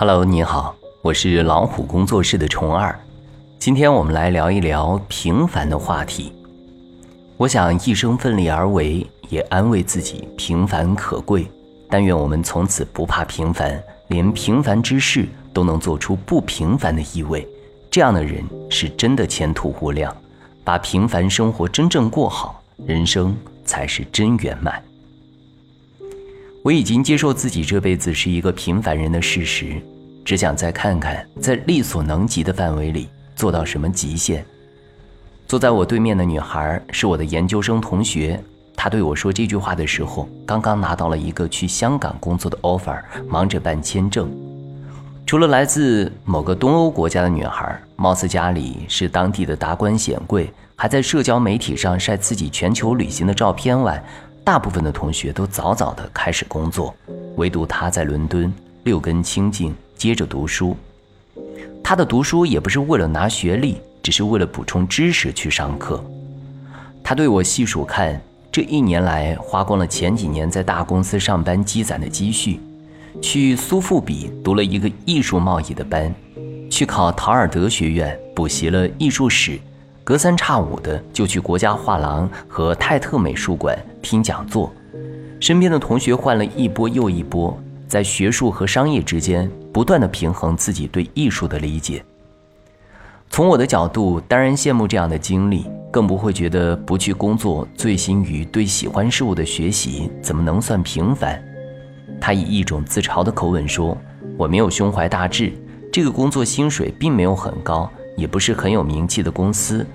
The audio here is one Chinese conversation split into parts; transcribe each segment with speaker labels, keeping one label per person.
Speaker 1: Hello，你好，我是老虎工作室的虫二。今天我们来聊一聊平凡的话题。我想一生奋力而为，也安慰自己平凡可贵。但愿我们从此不怕平凡，连平凡之事都能做出不平凡的意味。这样的人是真的前途无量。把平凡生活真正过好，人生才是真圆满。我已经接受自己这辈子是一个平凡人的事实，只想再看看在力所能及的范围里做到什么极限。坐在我对面的女孩是我的研究生同学，她对我说这句话的时候，刚刚拿到了一个去香港工作的 offer，忙着办签证。除了来自某个东欧国家的女孩，貌似家里是当地的达官显贵，还在社交媒体上晒自己全球旅行的照片外。大部分的同学都早早的开始工作，唯独他在伦敦六根清净，接着读书。他的读书也不是为了拿学历，只是为了补充知识去上课。他对我细数看，这一年来花光了前几年在大公司上班积攒的积蓄，去苏富比读了一个艺术贸易的班，去考陶尔德学院补习了艺术史。隔三差五的就去国家画廊和泰特美术馆听讲座，身边的同学换了一波又一波，在学术和商业之间不断的平衡自己对艺术的理解。从我的角度，当然羡慕这样的经历，更不会觉得不去工作醉心于对喜欢事物的学习怎么能算平凡。他以一种自嘲的口吻说：“我没有胸怀大志，这个工作薪水并没有很高，也不是很有名气的公司。”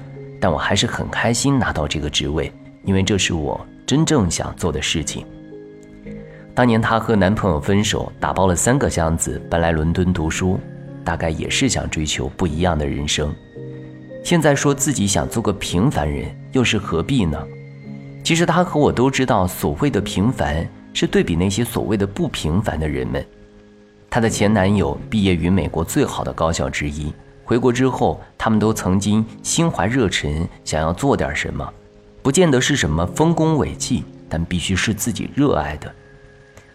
Speaker 1: 但我还是很开心拿到这个职位，因为这是我真正想做的事情。当年她和男朋友分手，打包了三个箱子搬来伦敦读书，大概也是想追求不一样的人生。现在说自己想做个平凡人，又是何必呢？其实她和我都知道，所谓的平凡是对比那些所谓的不平凡的人们。她的前男友毕业于美国最好的高校之一。回国之后，他们都曾经心怀热忱，想要做点什么，不见得是什么丰功伟绩，但必须是自己热爱的。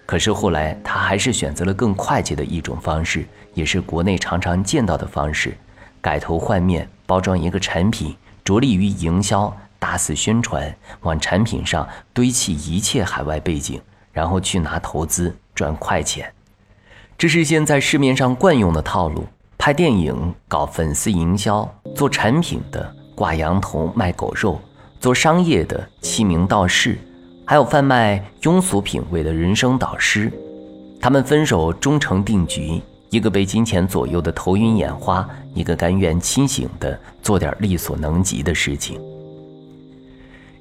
Speaker 1: 可是后来，他还是选择了更快捷的一种方式，也是国内常常见到的方式：改头换面，包装一个产品，着力于营销，大肆宣传，往产品上堆砌一切海外背景，然后去拿投资赚快钱。这是现在市面上惯用的套路。拍电影、搞粉丝营销、做产品的挂羊头卖狗肉，做商业的欺名盗势，还有贩卖庸俗品味的人生导师。他们分手终成定局，一个被金钱左右的头晕眼花，一个甘愿清醒的做点力所能及的事情。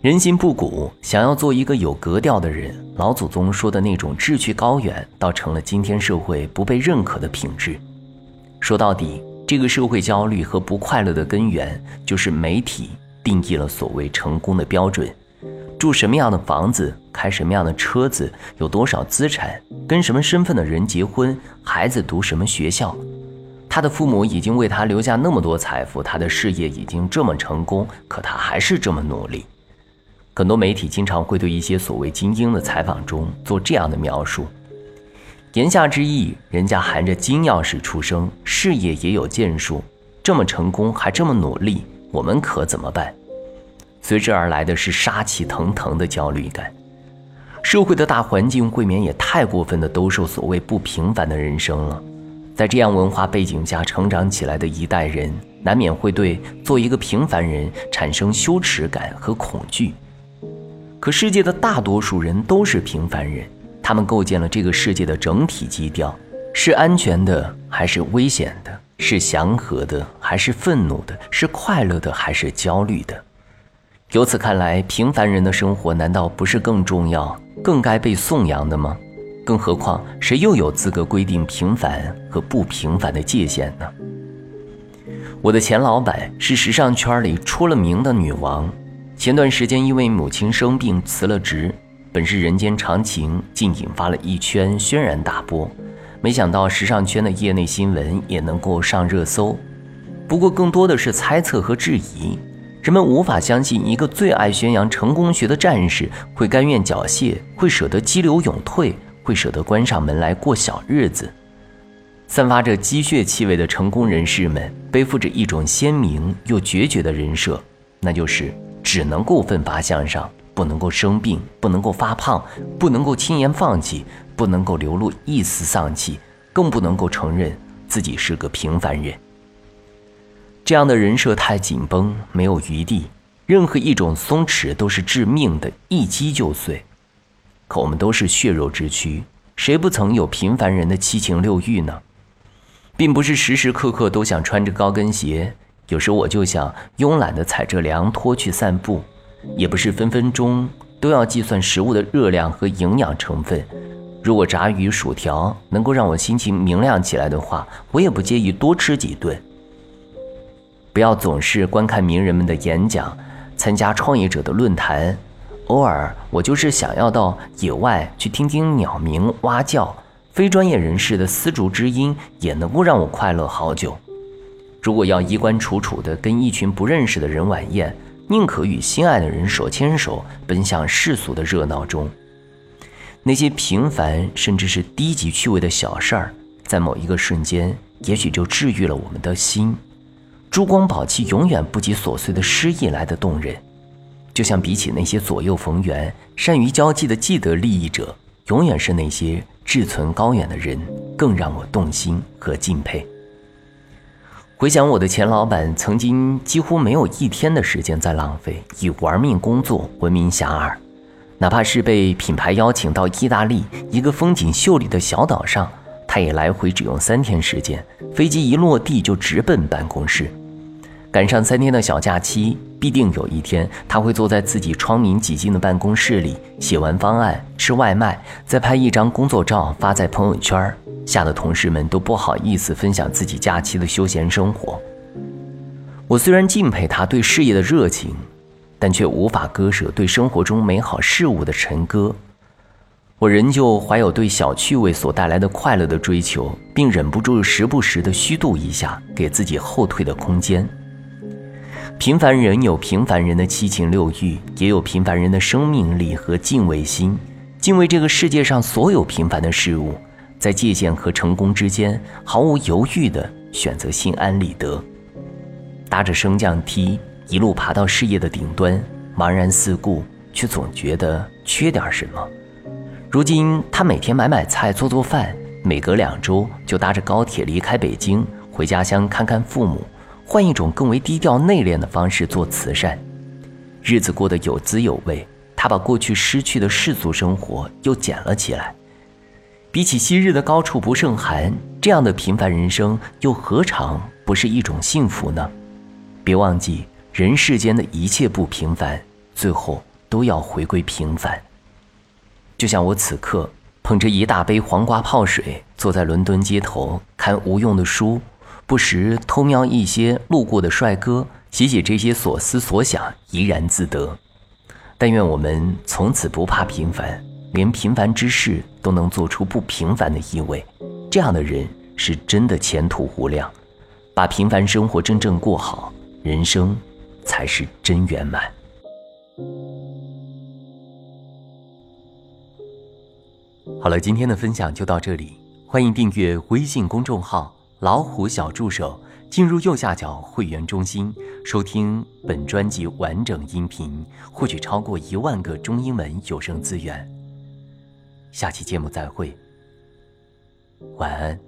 Speaker 1: 人心不古，想要做一个有格调的人，老祖宗说的那种志趣高远，倒成了今天社会不被认可的品质。说到底，这个社会焦虑和不快乐的根源，就是媒体定义了所谓成功的标准：住什么样的房子，开什么样的车子，有多少资产，跟什么身份的人结婚，孩子读什么学校。他的父母已经为他留下那么多财富，他的事业已经这么成功，可他还是这么努力。很多媒体经常会对一些所谓精英的采访中做这样的描述。言下之意，人家含着金钥匙出生，事业也有建树，这么成功还这么努力，我们可怎么办？随之而来的是杀气腾腾的焦虑感。社会的大环境未免也太过分的兜售所谓不平凡的人生了。在这样文化背景下成长起来的一代人，难免会对做一个平凡人产生羞耻感和恐惧。可世界的大多数人都是平凡人。他们构建了这个世界的整体基调，是安全的还是危险的？是祥和的还是愤怒的？是快乐的还是焦虑的？由此看来，平凡人的生活难道不是更重要、更该被颂扬的吗？更何况，谁又有资格规定平凡和不平凡的界限呢？我的前老板是时尚圈里出了名的女王，前段时间因为母亲生病辞了职。本是人间常情，竟引发了一圈轩然大波。没想到时尚圈的业内新闻也能够上热搜，不过更多的是猜测和质疑。人们无法相信一个最爱宣扬成功学的战士会甘愿缴械，会舍得激流勇退，会舍得关上门来过小日子。散发着鸡血气味的成功人士们，背负着一种鲜明又决绝的人设，那就是只能够奋发向上，不能够生病，不能够发胖，不能够轻言放弃，不能够流露一丝丧气，更不能够承认自己是个平凡人。这样的人设太紧绷，没有余地，任何一种松弛都是致命的，一击就碎。可我们都是血肉之躯，谁不曾有平凡人的七情六欲呢？并不是时时刻刻都想穿着高跟鞋，有时我就想慵懒地踩着凉拖去散步；也不是分分钟都要计算食物的热量和营养成分。如果炸鱼薯条能够让我心情明亮起来的话，我也不介意多吃几顿。不要总是观看名人们的演讲，参加创业者的论坛，偶尔我就是想要到野外去听听鸟鸣蛙叫。非专业人士的丝竹之音也能够让我快乐好久。如果要衣冠楚楚的跟一群不认识的人晚宴，宁可与心爱的人手牵手奔向世俗的热闹中。那些平凡甚至是低级趣味的小事儿，在某一个瞬间，也许就治愈了我们的心。珠光宝气永远不及琐碎的诗意来的动人。就像比起那些左右逢源、善于交际的既得利益者，永远是那些。志存高远的人更让我动心和敬佩。回想我的前老板，曾经几乎没有一天的时间在浪费，以玩命工作闻名遐迩。哪怕是被品牌邀请到意大利一个风景秀丽的小岛上，他也来回只用三天时间，飞机一落地就直奔办公室。赶上三天的小假期，必定有一天他会坐在自己窗明几净的办公室里，写完方案，吃外卖，再拍一张工作照发在朋友圈，吓得同事们都不好意思分享自己假期的休闲生活。我虽然敬佩他对事业的热情，但却无法割舍对生活中美好事物的沉歌。我仍旧怀有对小趣味所带来的快乐的追求，并忍不住时不时的虚度一下，给自己后退的空间。平凡人有平凡人的七情六欲，也有平凡人的生命力和敬畏心，敬畏这个世界上所有平凡的事物，在界限和成功之间毫无犹豫地选择心安理得，搭着升降梯一路爬到事业的顶端，茫然四顾，却总觉得缺点什么。如今他每天买买菜做做饭，每隔两周就搭着高铁离开北京，回家乡看看父母。换一种更为低调内敛的方式做慈善，日子过得有滋有味。他把过去失去的世俗生活又捡了起来。比起昔日的高处不胜寒，这样的平凡人生又何尝不是一种幸福呢？别忘记，人世间的一切不平凡，最后都要回归平凡。就像我此刻捧着一大杯黄瓜泡水，坐在伦敦街头看无用的书。不时偷瞄一些路过的帅哥，写写这些所思所想，怡然自得。但愿我们从此不怕平凡，连平凡之事都能做出不平凡的意味。这样的人是真的前途无量。把平凡生活真正过好，人生才是真圆满。好了，今天的分享就到这里，欢迎订阅微信公众号。老虎小助手，进入右下角会员中心，收听本专辑完整音频，获取超过一万个中英文有声资源。下期节目再会，晚安。